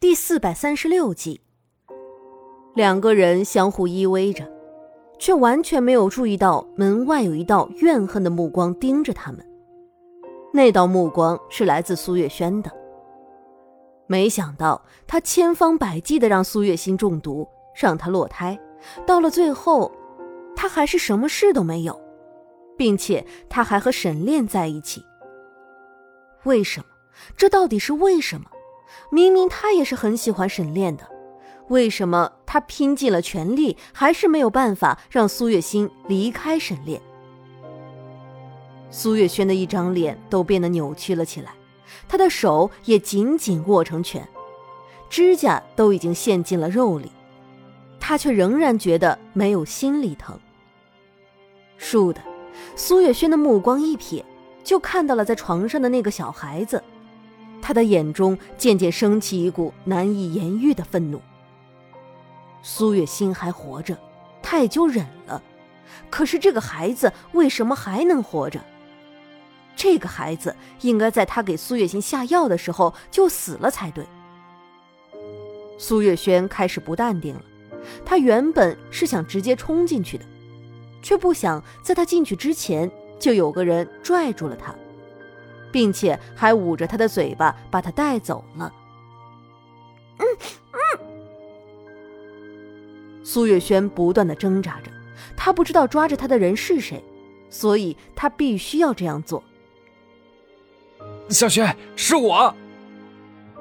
第四百三十六集，两个人相互依偎着，却完全没有注意到门外有一道怨恨的目光盯着他们。那道目光是来自苏月轩的。没想到他千方百计的让苏月心中毒，让她落胎，到了最后，他还是什么事都没有，并且他还和沈炼在一起。为什么？这到底是为什么？明明他也是很喜欢沈炼的，为什么他拼尽了全力，还是没有办法让苏月心离开沈炼？苏月轩的一张脸都变得扭曲了起来，他的手也紧紧握成拳，指甲都已经陷进了肉里，他却仍然觉得没有心里疼。倏地，苏月轩的目光一瞥，就看到了在床上的那个小孩子。他的眼中渐渐升起一股难以言喻的愤怒。苏月心还活着，他也就忍了。可是这个孩子为什么还能活着？这个孩子应该在他给苏月心下药的时候就死了才对。苏月轩开始不淡定了，他原本是想直接冲进去的，却不想在他进去之前就有个人拽住了他。并且还捂着他的嘴巴，把他带走了。嗯嗯。苏月轩不断的挣扎着，他不知道抓着他的人是谁，所以他必须要这样做。小轩，是我。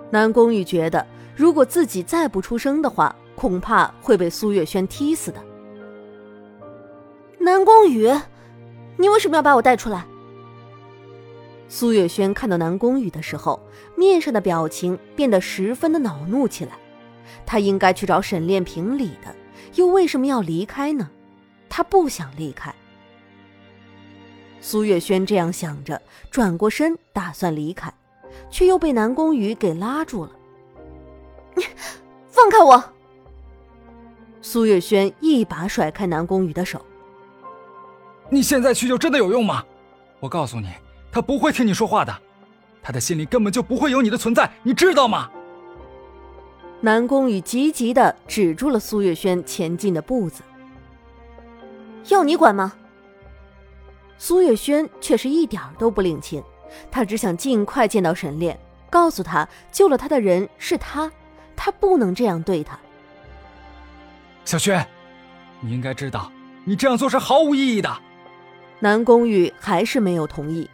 南宫羽觉得，如果自己再不出声的话，恐怕会被苏月轩踢死的。南宫羽，你为什么要把我带出来？苏月轩看到南宫羽的时候，面上的表情变得十分的恼怒起来。他应该去找沈炼评理的，又为什么要离开呢？他不想离开。苏月轩这样想着，转过身打算离开，却又被南宫羽给拉住了。你放开我！苏月轩一把甩开南宫羽的手。你现在去就真的有用吗？我告诉你。他不会听你说话的，他的心里根本就不会有你的存在，你知道吗？南宫羽急急的止住了苏月轩前进的步子。要你管吗？苏月轩却是一点都不领情，他只想尽快见到沈炼，告诉他救了他的人是他，他不能这样对他。小轩，你应该知道，你这样做是毫无意义的。南宫羽还是没有同意。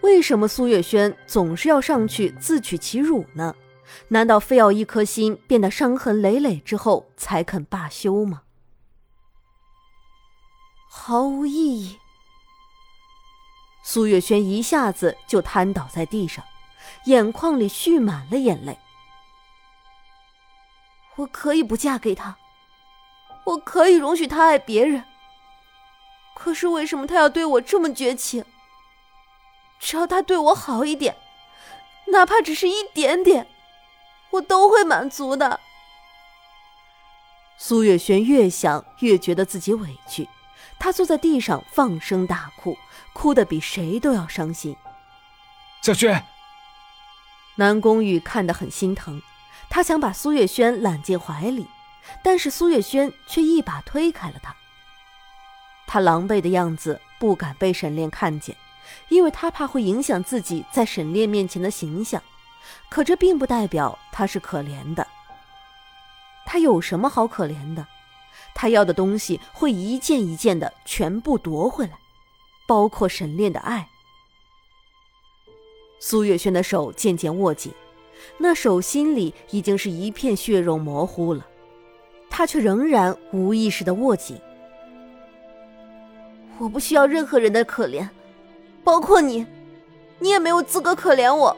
为什么苏月轩总是要上去自取其辱呢？难道非要一颗心变得伤痕累累之后才肯罢休吗？毫无意义。苏月轩一下子就瘫倒在地上，眼眶里蓄满了眼泪。我可以不嫁给他，我可以容许他爱别人。可是为什么他要对我这么绝情？只要他对我好一点，哪怕只是一点点，我都会满足的。苏月轩越想越觉得自己委屈，他坐在地上放声大哭，哭得比谁都要伤心。小轩，南宫羽看得很心疼，他想把苏月轩揽进怀里，但是苏月轩却一把推开了他。他狼狈的样子不敢被沈炼看见。因为他怕会影响自己在沈炼面前的形象，可这并不代表他是可怜的。他有什么好可怜的？他要的东西会一件一件的全部夺回来，包括沈炼的爱。苏月轩的手渐渐握紧，那手心里已经是一片血肉模糊了，他却仍然无意识的握紧。我不需要任何人的可怜。包括你，你也没有资格可怜我。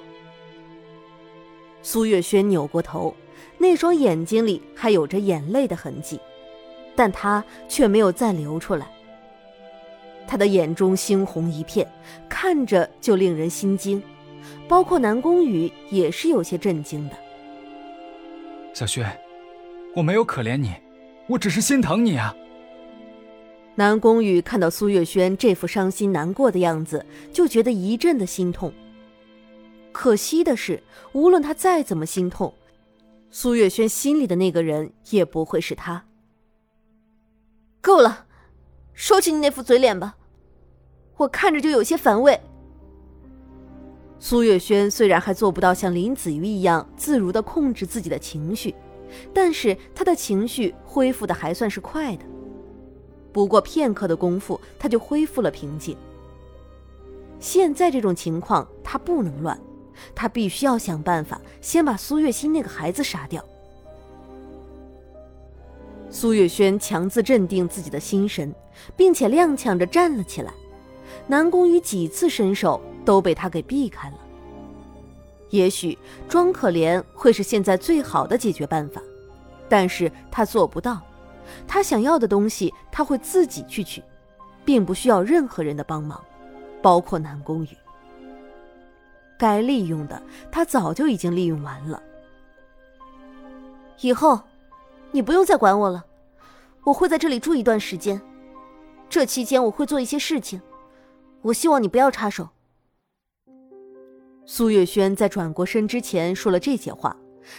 苏月轩扭过头，那双眼睛里还有着眼泪的痕迹，但他却没有再流出来。他的眼中猩红一片，看着就令人心惊，包括南宫羽也是有些震惊的。小轩，我没有可怜你，我只是心疼你啊。南宫羽看到苏月轩这副伤心难过的样子，就觉得一阵的心痛。可惜的是，无论他再怎么心痛，苏月轩心里的那个人也不会是他。够了，收起你那副嘴脸吧，我看着就有些反胃。苏月轩虽然还做不到像林子瑜一样自如的控制自己的情绪，但是他的情绪恢复的还算是快的。不过片刻的功夫，他就恢复了平静。现在这种情况，他不能乱，他必须要想办法先把苏月心那个孩子杀掉。苏月轩强自镇定自己的心神，并且踉跄着站了起来。南宫羽几次伸手都被他给避开了。也许装可怜会是现在最好的解决办法，但是他做不到。他想要的东西，他会自己去取，并不需要任何人的帮忙，包括南宫羽。该利用的，他早就已经利用完了。以后，你不用再管我了，我会在这里住一段时间。这期间我会做一些事情，我希望你不要插手。苏月轩在转过身之前说了这些话，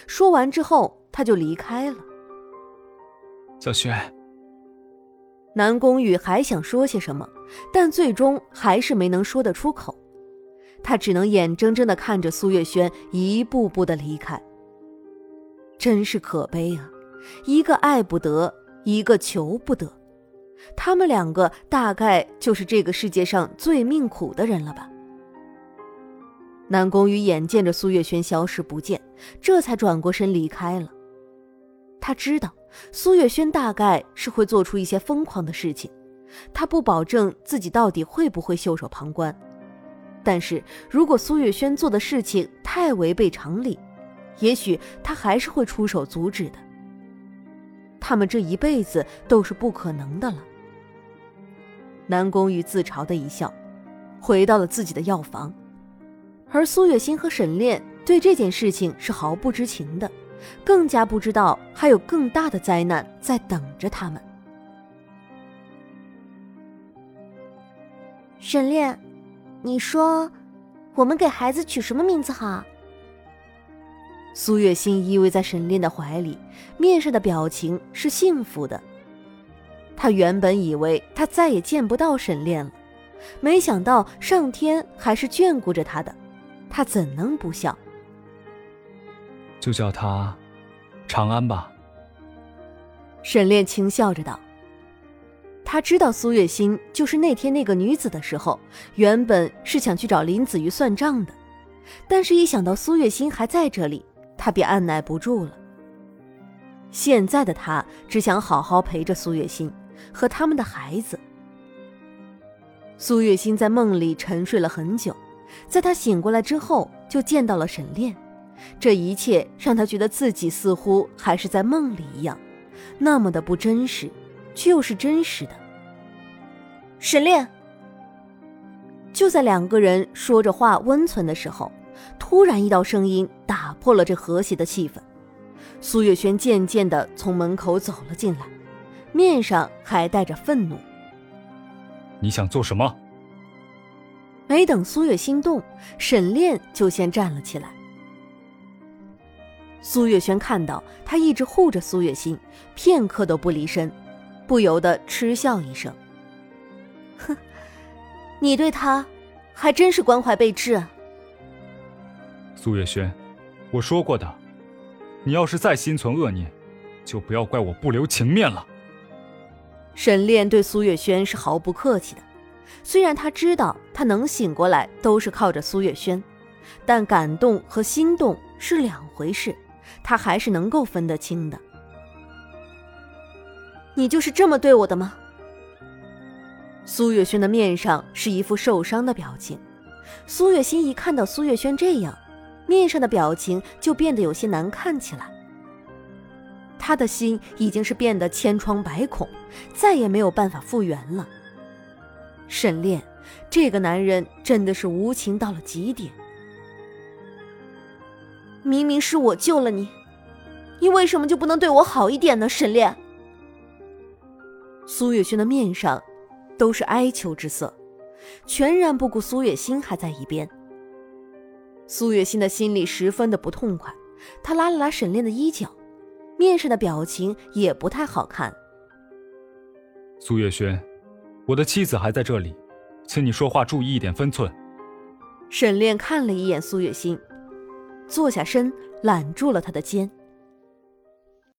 说完之后他就离开了。小轩，南宫羽还想说些什么，但最终还是没能说得出口。他只能眼睁睁的看着苏月轩一步步的离开。真是可悲啊！一个爱不得，一个求不得，他们两个大概就是这个世界上最命苦的人了吧？南宫羽眼见着苏月轩消失不见，这才转过身离开了。他知道。苏月轩大概是会做出一些疯狂的事情，他不保证自己到底会不会袖手旁观，但是如果苏月轩做的事情太违背常理，也许他还是会出手阻止的。他们这一辈子都是不可能的了。南宫羽自嘲的一笑，回到了自己的药房，而苏月心和沈炼对这件事情是毫不知情的。更加不知道还有更大的灾难在等着他们。沈炼，你说，我们给孩子取什么名字好？苏月心依偎在沈炼的怀里，面上的表情是幸福的。他原本以为他再也见不到沈炼了，没想到上天还是眷顾着他的，他怎能不笑？就叫他长安吧。沈炼轻笑着道：“他知道苏月心就是那天那个女子的时候，原本是想去找林子瑜算账的，但是一想到苏月心还在这里，他便按耐不住了。现在的他只想好好陪着苏月心和他们的孩子。苏月心在梦里沉睡了很久，在他醒过来之后，就见到了沈炼。”这一切让他觉得自己似乎还是在梦里一样，那么的不真实，却又是真实的。沈炼，就在两个人说着话温存的时候，突然一道声音打破了这和谐的气氛。苏月轩渐渐的从门口走了进来，面上还带着愤怒。你想做什么？没等苏月心动，沈炼就先站了起来。苏月轩看到他一直护着苏月心，片刻都不离身，不由得嗤笑一声：“哼，你对他还真是关怀备至啊。”苏月轩，我说过的，你要是再心存恶念，就不要怪我不留情面了。沈炼对苏月轩是毫不客气的，虽然他知道他能醒过来都是靠着苏月轩，但感动和心动是两回事。他还是能够分得清的。你就是这么对我的吗？苏月轩的面上是一副受伤的表情。苏月心一看到苏月轩这样，面上的表情就变得有些难看起来。他的心已经是变得千疮百孔，再也没有办法复原了。沈炼，这个男人真的是无情到了极点。明明是我救了你，你为什么就不能对我好一点呢？沈炼。苏月轩的面上都是哀求之色，全然不顾苏月心还在一边。苏月心的心里十分的不痛快，他拉了拉沈炼的衣角，面上的表情也不太好看。苏月轩，我的妻子还在这里，请你说话注意一点分寸。沈炼看了一眼苏月心，坐下身揽住了他的肩。